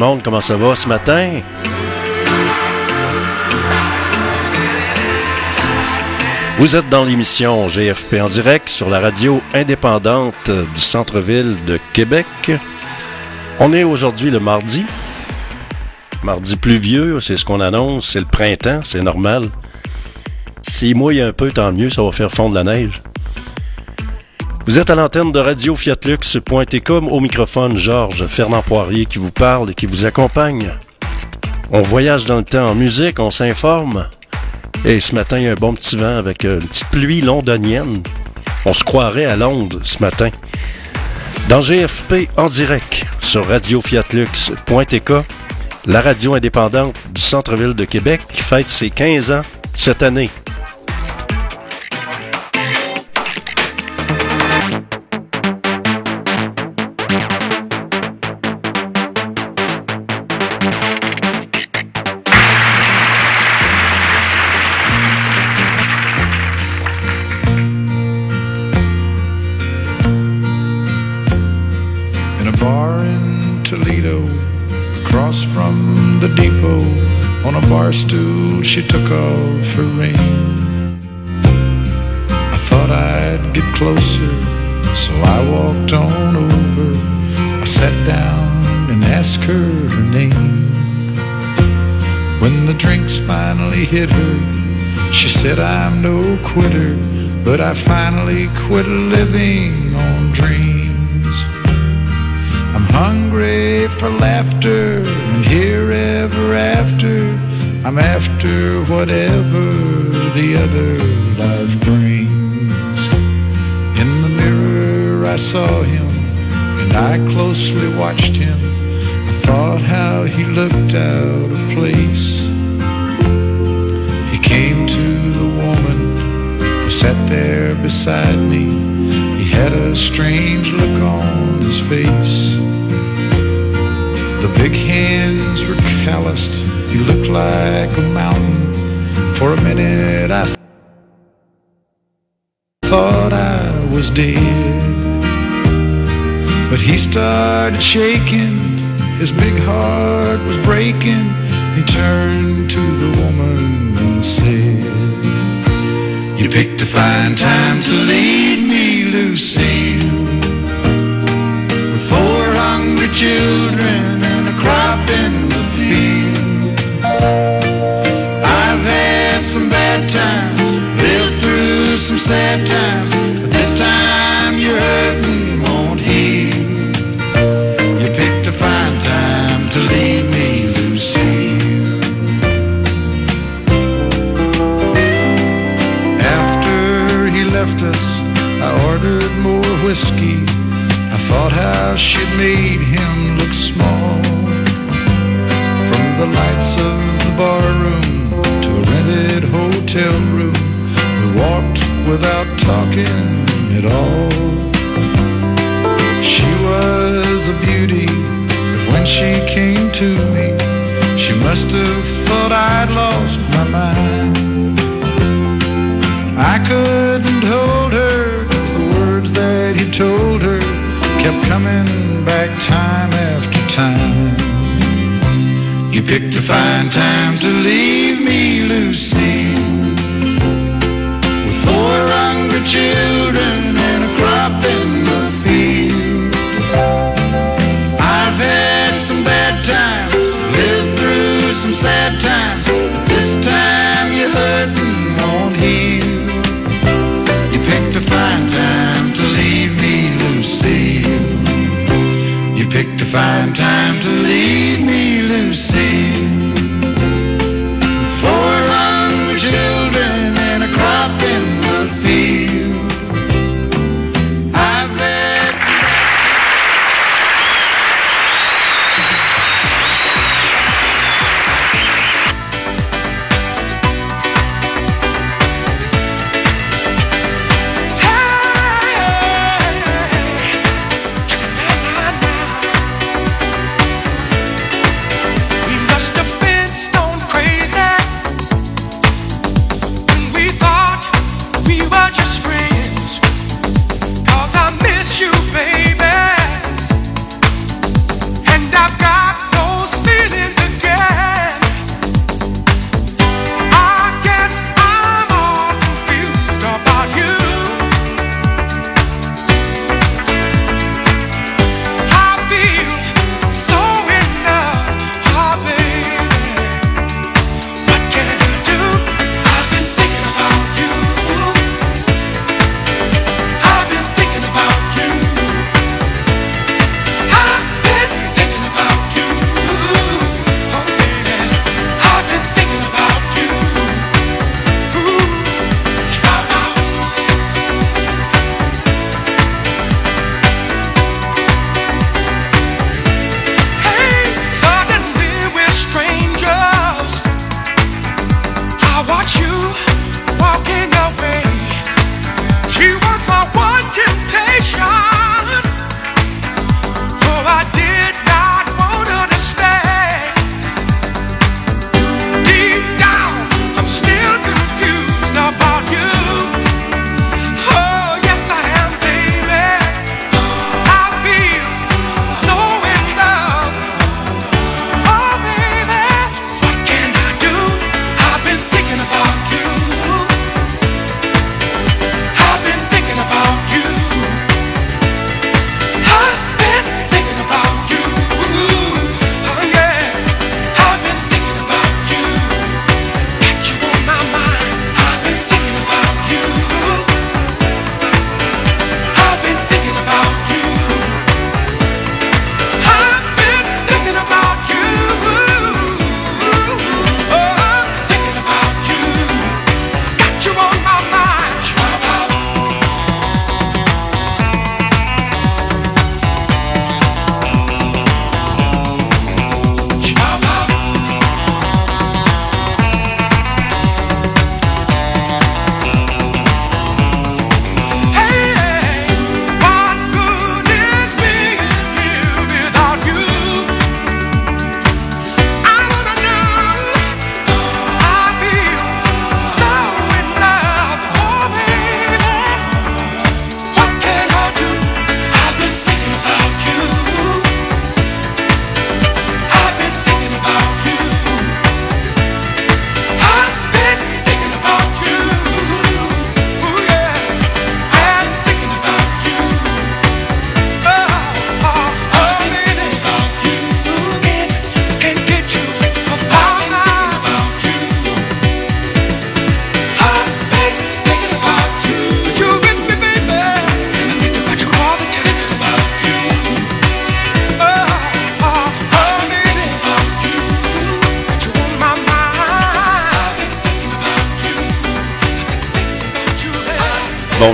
Comment ça va ce matin? Vous êtes dans l'émission GFP en direct sur la radio indépendante du centre-ville de Québec. On est aujourd'hui le mardi. Mardi pluvieux, c'est ce qu'on annonce, c'est le printemps, c'est normal. S'il mouille un peu, tant mieux, ça va faire fondre la neige. Vous êtes à l'antenne de Radio Fiatlux.com au microphone Georges Fernand Poirier qui vous parle et qui vous accompagne. On voyage dans le temps en musique, on s'informe. Et ce matin, il y a un bon petit vent avec une petite pluie londonienne. On se croirait à Londres ce matin. Dans GFP en direct sur Radio Fiatlux.tk, la radio indépendante du centre-ville de Québec qui fête ses 15 ans cette année. Hit her, she said, I'm no quitter, but I finally quit living on dreams. I'm hungry for laughter and here ever after. I'm after whatever the other life brings. In the mirror I saw him and I closely watched him. I thought how he looked out of place. Sat there beside me. He had a strange look on his face. The big hands were calloused. He looked like a mountain. For a minute I thought I was dead. But he started shaking. His big heart was breaking. He turned to the woman and said, You picked a fine time to lead me, Lucille with four hungry children and a crop in the field. I've had some bad times, lived through some sad times, but this time your hurting won't Thought how she'd made him look small. From the lights of the barroom to a rented hotel room, we walked without talking at all. She was a beauty, but when she came to me, she must have thought I'd lost my mind. I couldn't hold coming back time after time. You picked a fine time to leave me, Lucy,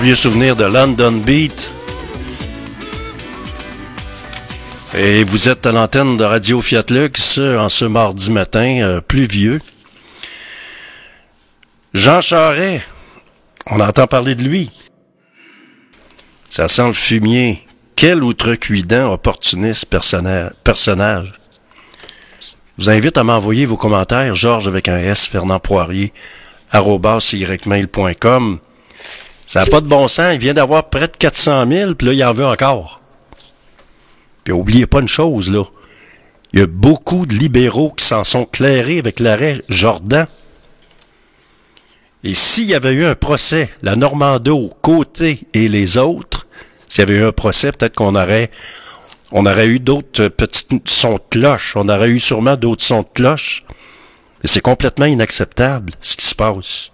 vieux souvenir de London Beat. Et vous êtes à l'antenne de Radio Fiat Lux en ce mardi matin euh, pluvieux. Jean Charret, on entend parler de lui. Ça sent le fumier. Quel outrecuidant, opportuniste personnage. Je vous invite à m'envoyer vos commentaires, Georges avec un S, Fernand Poirier. Ça n'a pas de bon sens. Il vient d'avoir près de 400 000, puis là, il en veut encore. Puis oubliez pas une chose, là. Il y a beaucoup de libéraux qui s'en sont clairés avec l'arrêt Jordan. Et s'il y avait eu un procès, la Normando, Côté et les autres, s'il y avait eu un procès, peut-être qu'on aurait, on aurait eu d'autres petits sons de cloche. On aurait eu sûrement d'autres sons de cloche. Mais c'est complètement inacceptable, ce qui se passe.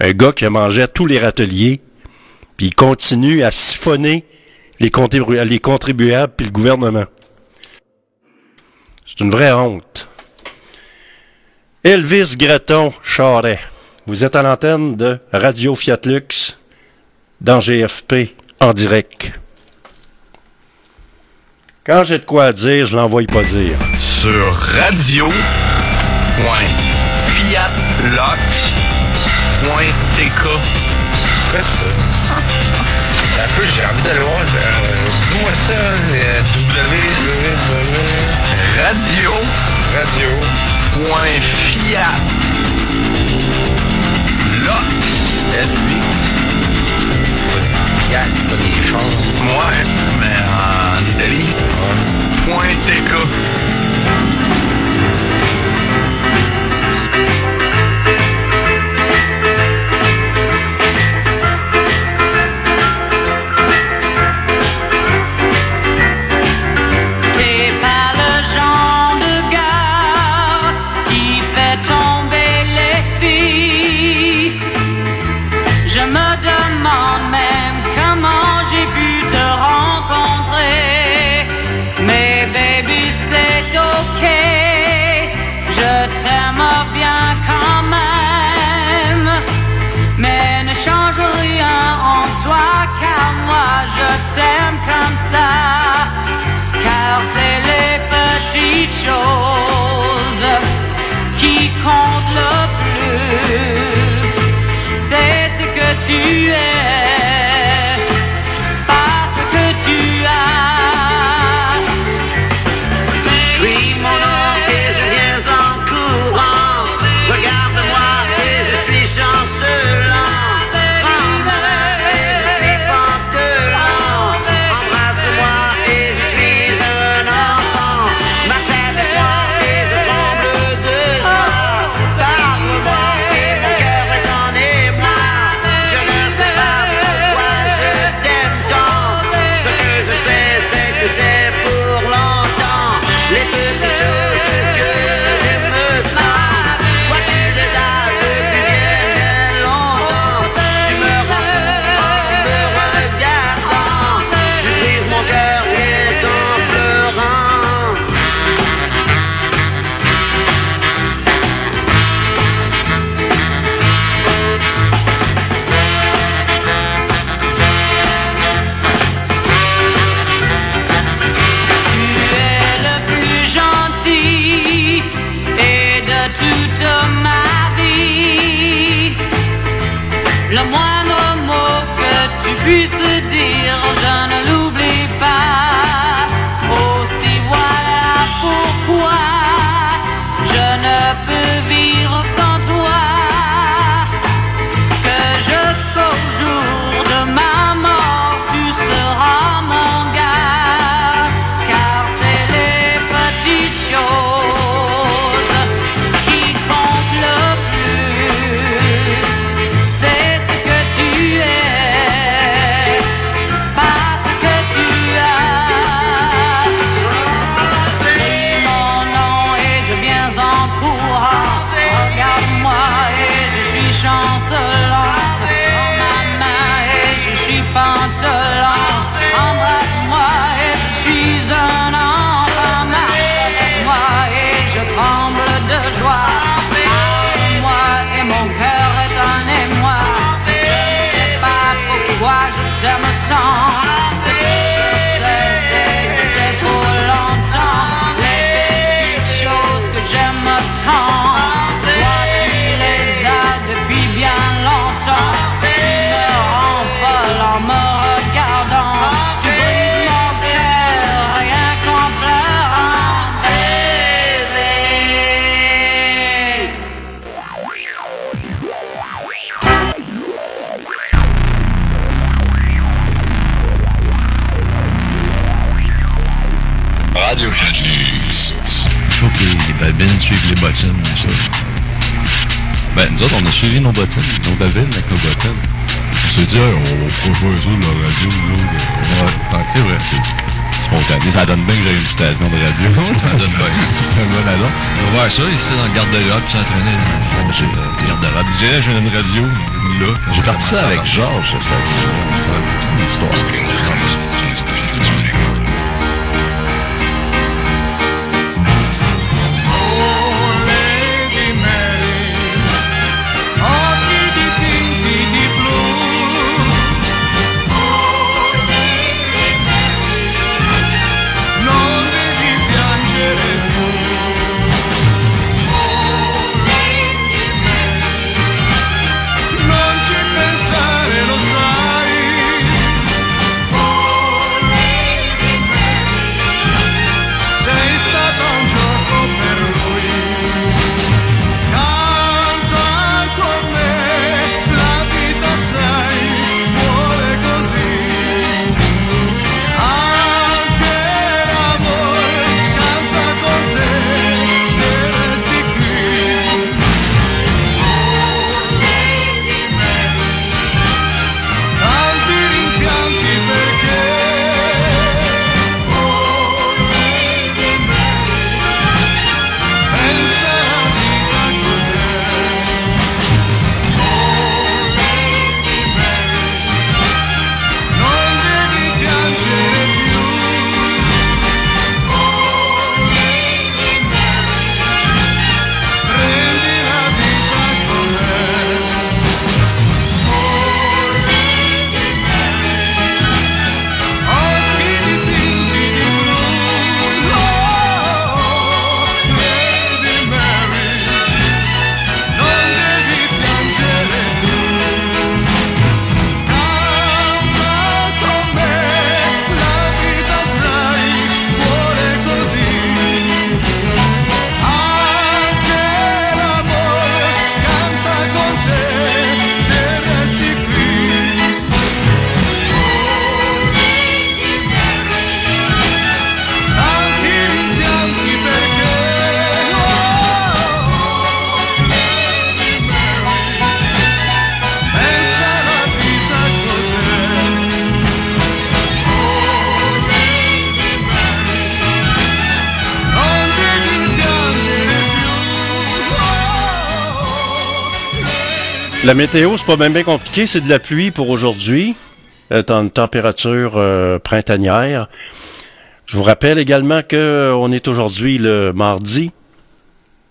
Un gars qui a mangé à tous les râteliers, puis il continue à siphonner les, contribuables puis le gouvernement. C'est une vraie honte. Elvis Greton Charret. Vous êtes à l'antenne de Radio Fiat Lux dans GFP en direct. Quand j'ai de quoi dire, je l'envoie pas dire. Sur radio.fiatlux .tk. Quoi ça? Un peu, j'ai envie d'aller voir. Dis-moi ça, euh, www. Radio. Radio. Point Fiat. Moi nous autres, on a suivi nos bottines, nos babines avec nos bottines. On s'est dit, Hey, on va pas faire ça de la radio, nous autres. Ouais, c'est vrai, c'est spontané. Ça donne bien que j'ai une station de radio. Ça donne bien. c'est un bon adon. On va voir ça ici dans le garde-robe, s'entraîner J'ai le garde-robe. Je dirais, j'ai une radio, là. J'ai parti ça avec Georges, ça. C'est une histoire. La météo, c'est pas bien, bien compliqué. C'est de la pluie pour aujourd'hui. Euh, une température euh, printanière. Je vous rappelle également que euh, on est aujourd'hui le mardi.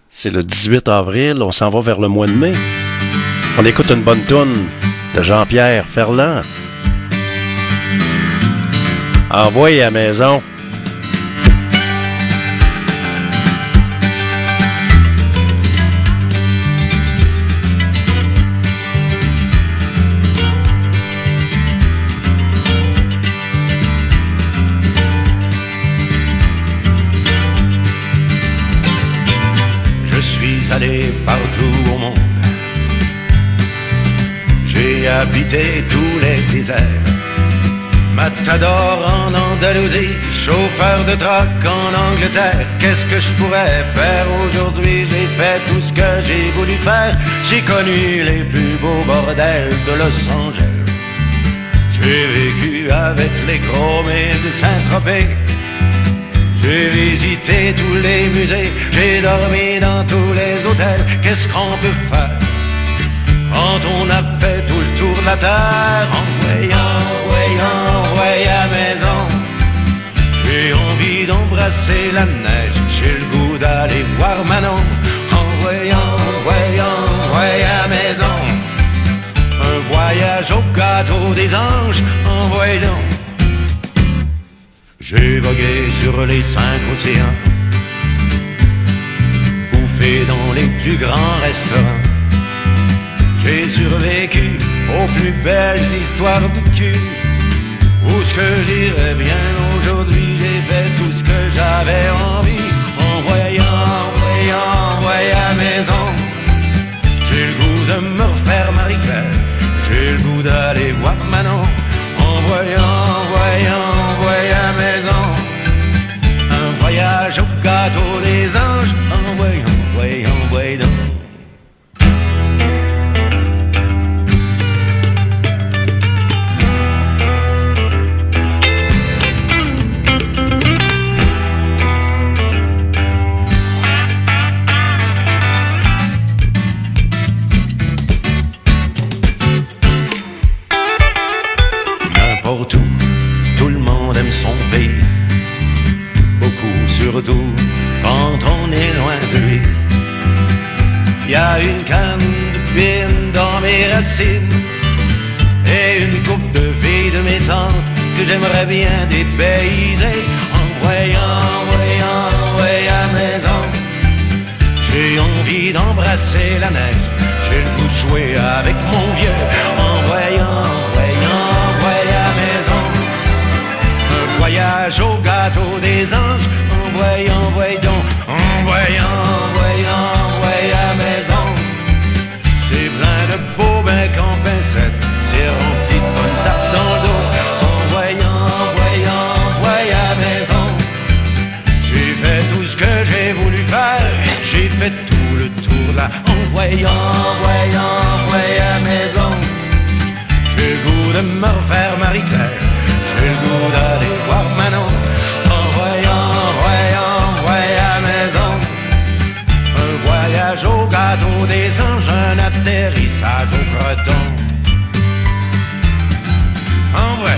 C'est le 18 avril. On s'en va vers le mois de mai. On écoute une bonne toune de Jean-Pierre Ferland. Envoyez à la maison. Habité tous les déserts. Matador en Andalousie, chauffeur de truck en Angleterre. Qu'est-ce que je pourrais faire aujourd'hui? J'ai fait tout ce que j'ai voulu faire. J'ai connu les plus beaux bordels de Los Angeles. J'ai vécu avec les chromés de Saint-Tropez. J'ai visité tous les musées, j'ai dormi dans tous les hôtels. Qu'est-ce qu'on peut faire? Quand on a fait tout le tour de la terre en voyant, voyant, voyant maison J'ai envie d'embrasser la neige, j'ai le goût d'aller voir Manon en voyant, voyant, voyant maison Un voyage au gâteau des anges en voyant j'ai vogué sur les cinq océans, bouffé dans les plus grands restaurants. J'ai survécu aux plus belles histoires de cul. Où ce que j'irais bien aujourd'hui, j'ai fait tout ce que j'avais envie. En voyant, voyant, voyant à maison. J'ai le goût de me refaire Marie-Claire. J'ai le goût d'aller voir Manon. Les anges, un atterrissage au breton. En vrai,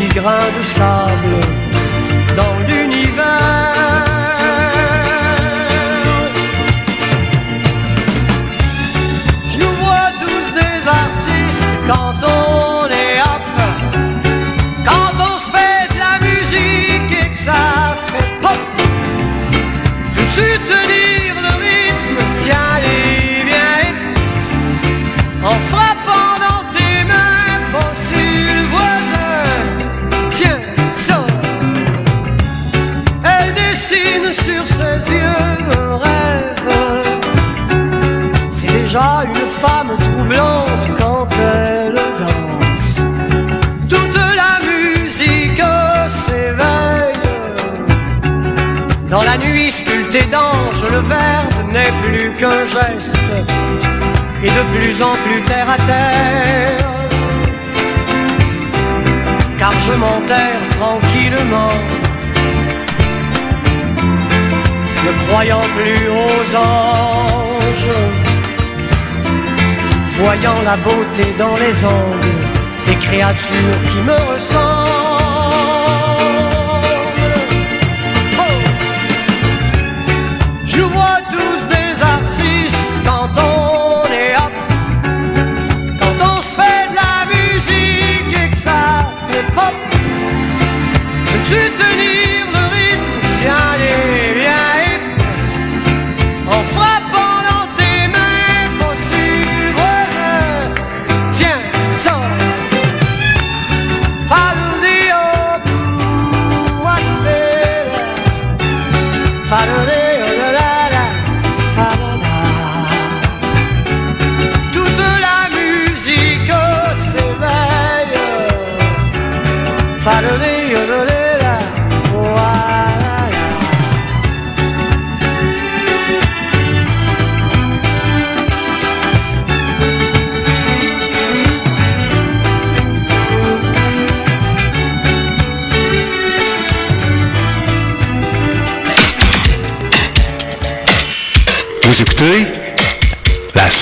petits grains de sable dans l'univers. des danges, le verbe n'est plus qu'un geste, et de plus en plus terre à terre. Car je m'enterre tranquillement, ne croyant plus aux anges, voyant la beauté dans les angles des créatures qui me ressemblent.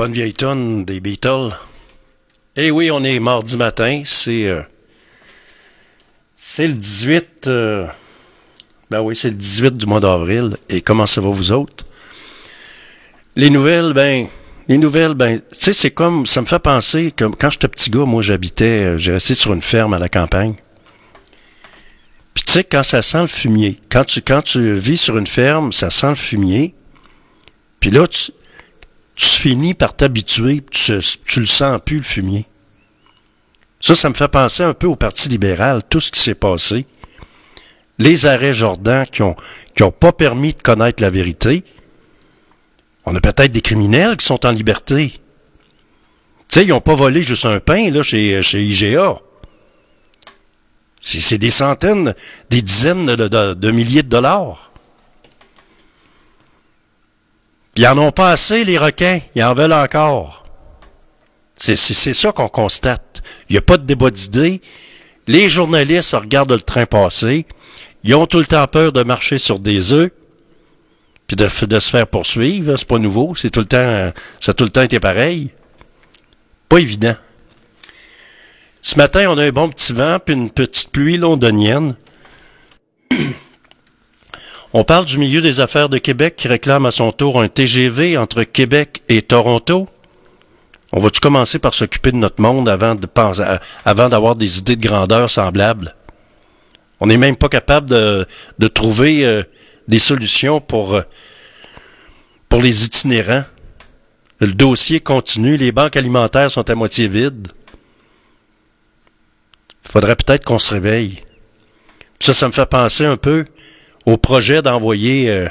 Bonne vieille tonne des Beatles. Eh oui, on est mardi matin, c'est euh, c'est le 18 euh, ben oui, c'est le 18 du mois d'avril et comment ça va vous autres? Les nouvelles ben les nouvelles ben tu sais c'est comme ça me fait penser que quand j'étais petit gars, moi j'habitais euh, j'ai resté sur une ferme à la campagne. Puis tu sais quand ça sent le fumier, quand tu quand tu vis sur une ferme, ça sent le fumier. Puis là tu tu finis par t'habituer, tu, tu le sens plus, le fumier. Ça, ça me fait penser un peu au Parti libéral, tout ce qui s'est passé. Les arrêts Jordan qui ont, qui ont pas permis de connaître la vérité. On a peut-être des criminels qui sont en liberté. Tu sais, ils n'ont pas volé juste un pain, là, chez, chez IGA. C'est des centaines, des dizaines de milliers de dollars. Puis ils en ont pas assez, les requins. Ils en veulent encore. C'est ça qu'on constate. Il n'y a pas de débat d'idées. Les journalistes regardent le train passer. Ils ont tout le temps peur de marcher sur des œufs. Puis de, de se faire poursuivre. C'est pas nouveau. C'est tout le temps, ça a tout le temps été pareil. Pas évident. Ce matin, on a un bon petit vent puis une petite pluie londonienne. On parle du milieu des affaires de Québec qui réclame à son tour un TGV entre Québec et Toronto. On va-tu commencer par s'occuper de notre monde avant avant d'avoir des idées de grandeur semblables? On n'est même pas capable de, trouver euh, des solutions pour, euh, pour les itinérants. Le dossier continue, les banques alimentaires sont à moitié vides. Faudrait peut-être qu'on se réveille. Ça, ça me fait penser un peu au projet d'envoyer euh,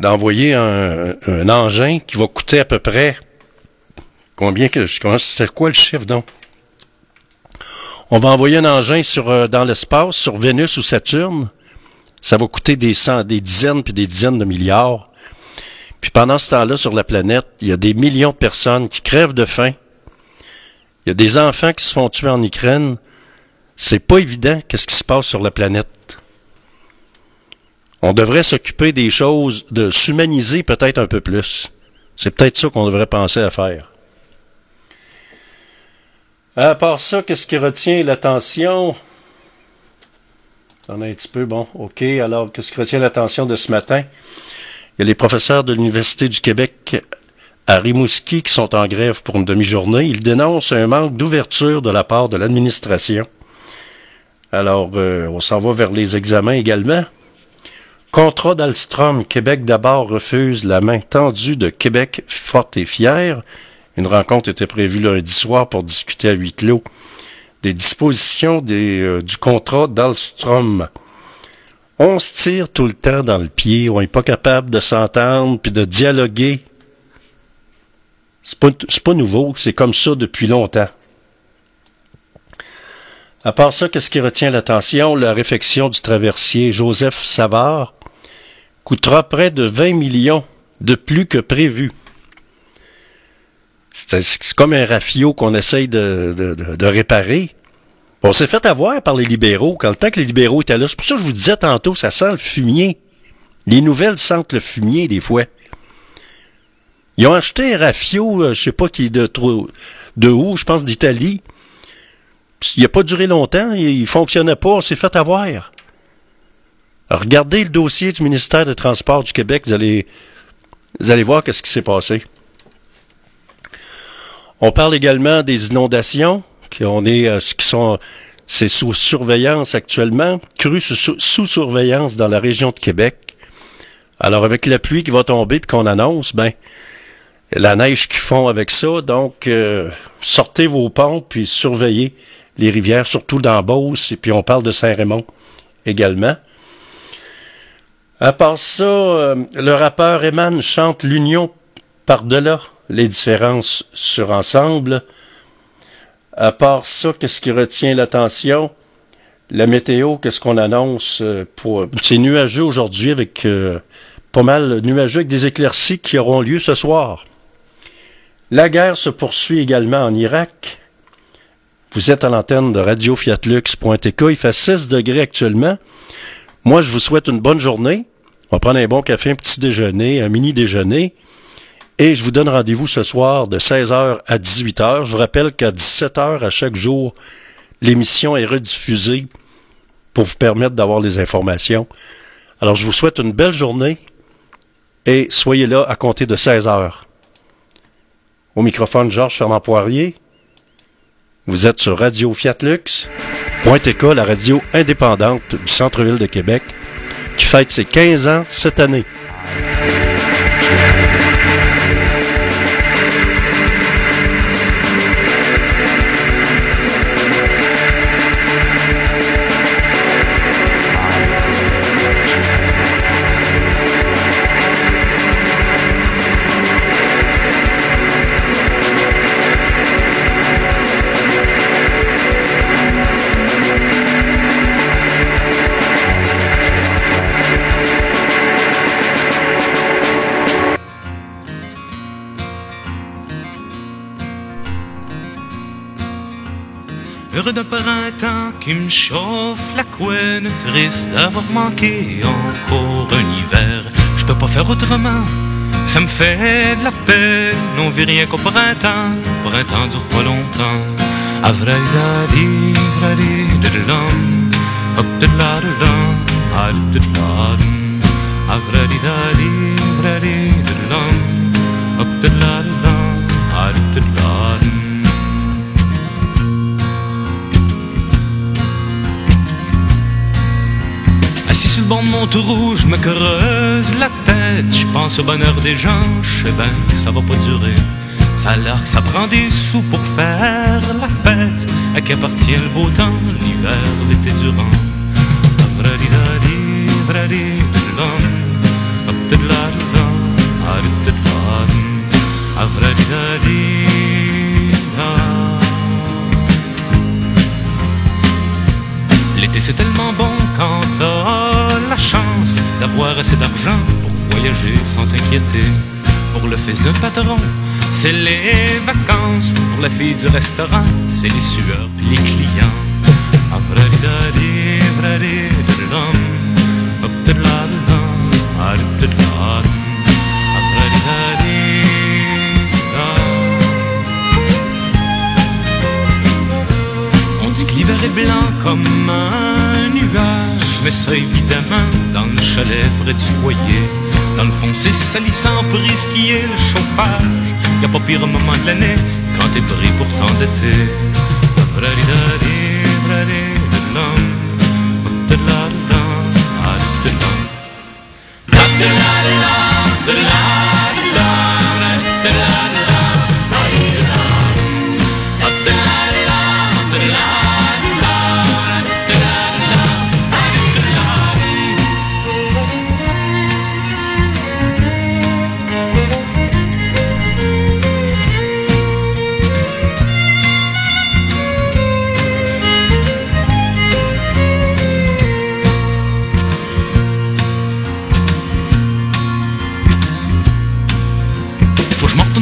d'envoyer un, un engin qui va coûter à peu près combien que c'est quoi le chiffre donc? On va envoyer un engin sur euh, dans l'espace sur Vénus ou Saturne. Ça va coûter des cent, des dizaines puis des dizaines de milliards. Puis pendant ce temps-là sur la planète, il y a des millions de personnes qui crèvent de faim. Il y a des enfants qui se font tuer en Ukraine. C'est pas évident qu'est-ce qui se passe sur la planète. On devrait s'occuper des choses, de s'humaniser peut-être un peu plus. C'est peut-être ça qu'on devrait penser à faire. À part ça, qu'est-ce qui retient l'attention? On a un petit peu, bon, OK. Alors, qu'est-ce qui retient l'attention de ce matin? Il y a les professeurs de l'Université du Québec à Rimouski qui sont en grève pour une demi-journée. Ils dénoncent un manque d'ouverture de la part de l'administration. Alors, euh, on s'en va vers les examens également. Contrat d'Alstrom, Québec d'abord refuse la main tendue de Québec forte et fière. Une rencontre était prévue lundi soir pour discuter à huis clos des dispositions euh, du contrat d'Alstrom. On se tire tout le temps dans le pied, on n'est pas capable de s'entendre puis de dialoguer. C'est pas, pas nouveau, c'est comme ça depuis longtemps. À part ça, qu'est-ce qui retient l'attention? La réfection du traversier Joseph Savard coûtera près de 20 millions de plus que prévu. C'est comme un rafio qu'on essaye de, réparer. On s'est fait avoir par les libéraux quand le temps que les libéraux étaient là. C'est pour ça que je vous disais tantôt, ça sent le fumier. Les nouvelles sentent le fumier des fois. Ils ont acheté un rafio, euh, je sais pas qui de de où, je pense d'Italie. Il n'a pas duré longtemps, il, il fonctionnait pas, on s'est fait avoir. Regardez le dossier du ministère des Transports du Québec, vous allez, vous allez voir qu'est-ce qui s'est passé. On parle également des inondations, qui on est, euh, qui sont, c'est sous surveillance actuellement, crues sous, surveillance dans la région de Québec. Alors, avec la pluie qui va tomber puis qu'on annonce, ben, la neige qu'ils font avec ça, donc euh, sortez vos ponts puis surveillez les rivières, surtout dans et puis on parle de Saint-Raymond également. À part ça, euh, le rappeur Eman chante l'union par-delà les différences sur ensemble. À part ça, qu'est-ce qui retient l'attention? La météo, qu'est-ce qu'on annonce euh, pour... C'est nuageux aujourd'hui avec euh, pas mal nuageux avec des éclaircies qui auront lieu ce soir. La guerre se poursuit également en Irak. Vous êtes à l'antenne de Radio Fiatlux.tk. Il fait 16 degrés actuellement. Moi, je vous souhaite une bonne journée. On va prendre un bon café, un petit déjeuner, un mini déjeuner. Et je vous donne rendez-vous ce soir de 16h à 18h. Je vous rappelle qu'à 17h à chaque jour, l'émission est rediffusée pour vous permettre d'avoir les informations. Alors, je vous souhaite une belle journée et soyez là à compter de 16h. Au microphone, Georges Fernand Poirier. Vous êtes sur Radio Fiat Lux. .TK, la radio indépendante du centre-ville de Québec, qui fête ses 15 ans cette année. Qui me chauffe la couenne, triste d'avoir manqué encore un hiver. Je peux pas faire autrement, ça me fait de la peine. On vit rien qu'au printemps, printemps dure pas longtemps. Avraïdadi, vradi, didilam, hop didiladidam, adididadam. Avradidadi, vradi, didilam, hop didiladidam, adididadam. Assis sur le banc de mon tour je me creuse la tête. Je pense au bonheur des gens, je sais bien que ça va pas durer. Ça a l'air que ça prend des sous pour faire la fête. À qui appartient le beau temps, l'hiver, l'été durant? D'argent pour voyager sans t'inquiéter. Pour le fils d'un patron, c'est les vacances. Pour la fille du restaurant, c'est les sueurs les clients. On dit que l'hiver est blanc comme un nuage, ça évidemment dans le chalet près du foyer. Dans le fond, c'est salissant pour risquer le chauffage. Y a pas pire moment de l'année quand t'es pris pour tant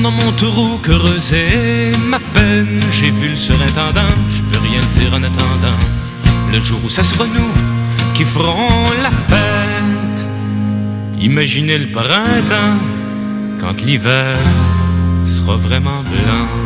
dans mon taureau, creuser ma peine. J'ai vu le surintendant, je peux rien dire en attendant. Le jour où ça sera nous qui ferons la fête. Imaginez le printemps quand l'hiver sera vraiment blanc.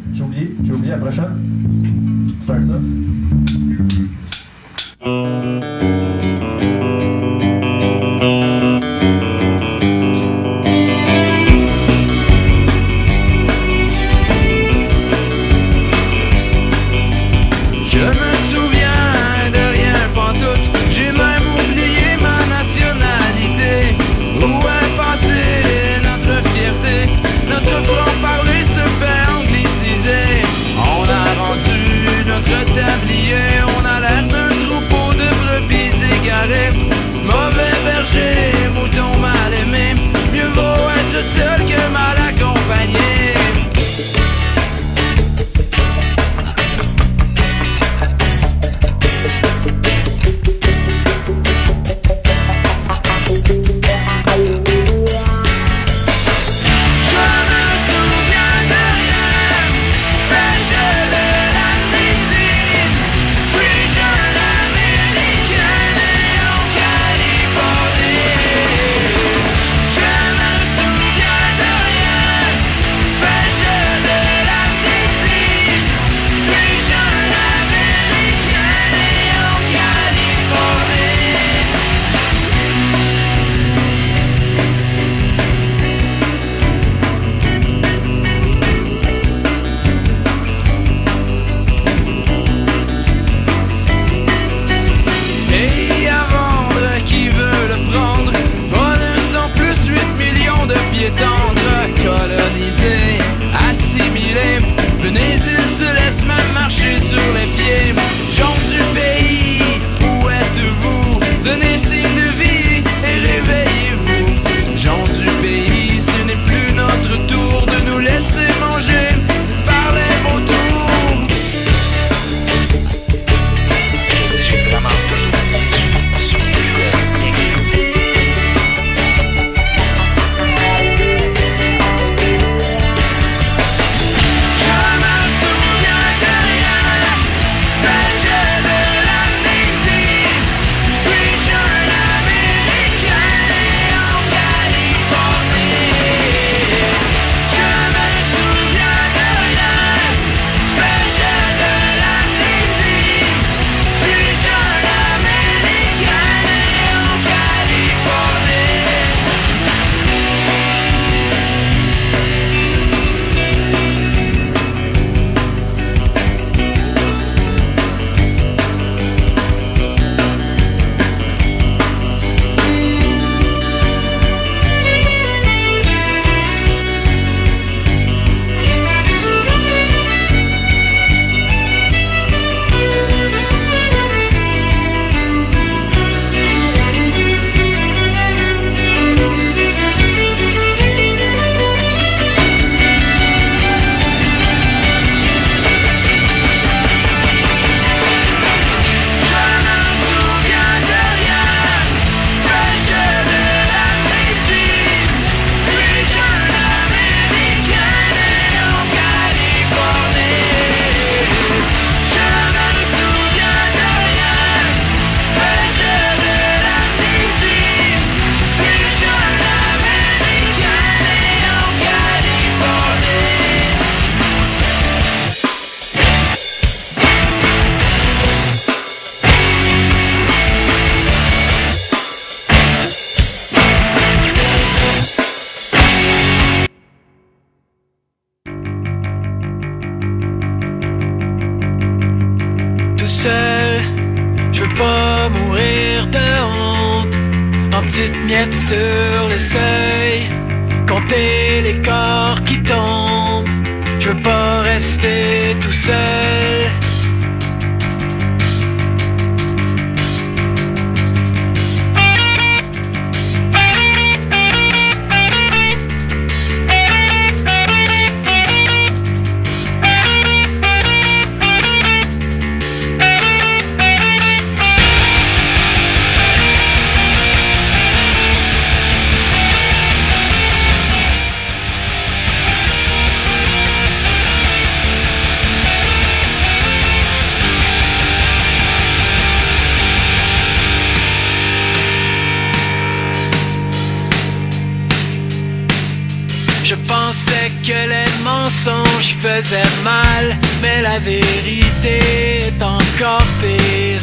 Mal, mais la vérité est encore pire.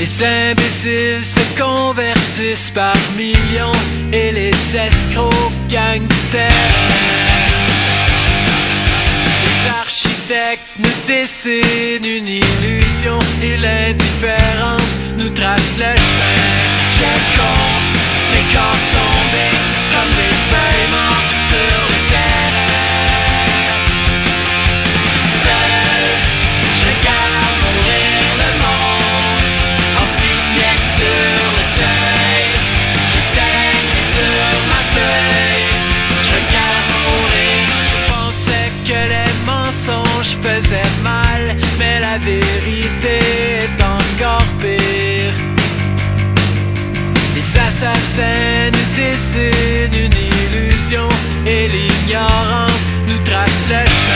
Les imbéciles se convertissent par millions et les escrocs terrain. Les architectes nous dessinent une illusion et l'indifférence nous trace le chemin. Je compte les corps scène dessine une illusion et l'ignorance nous trace le chemin.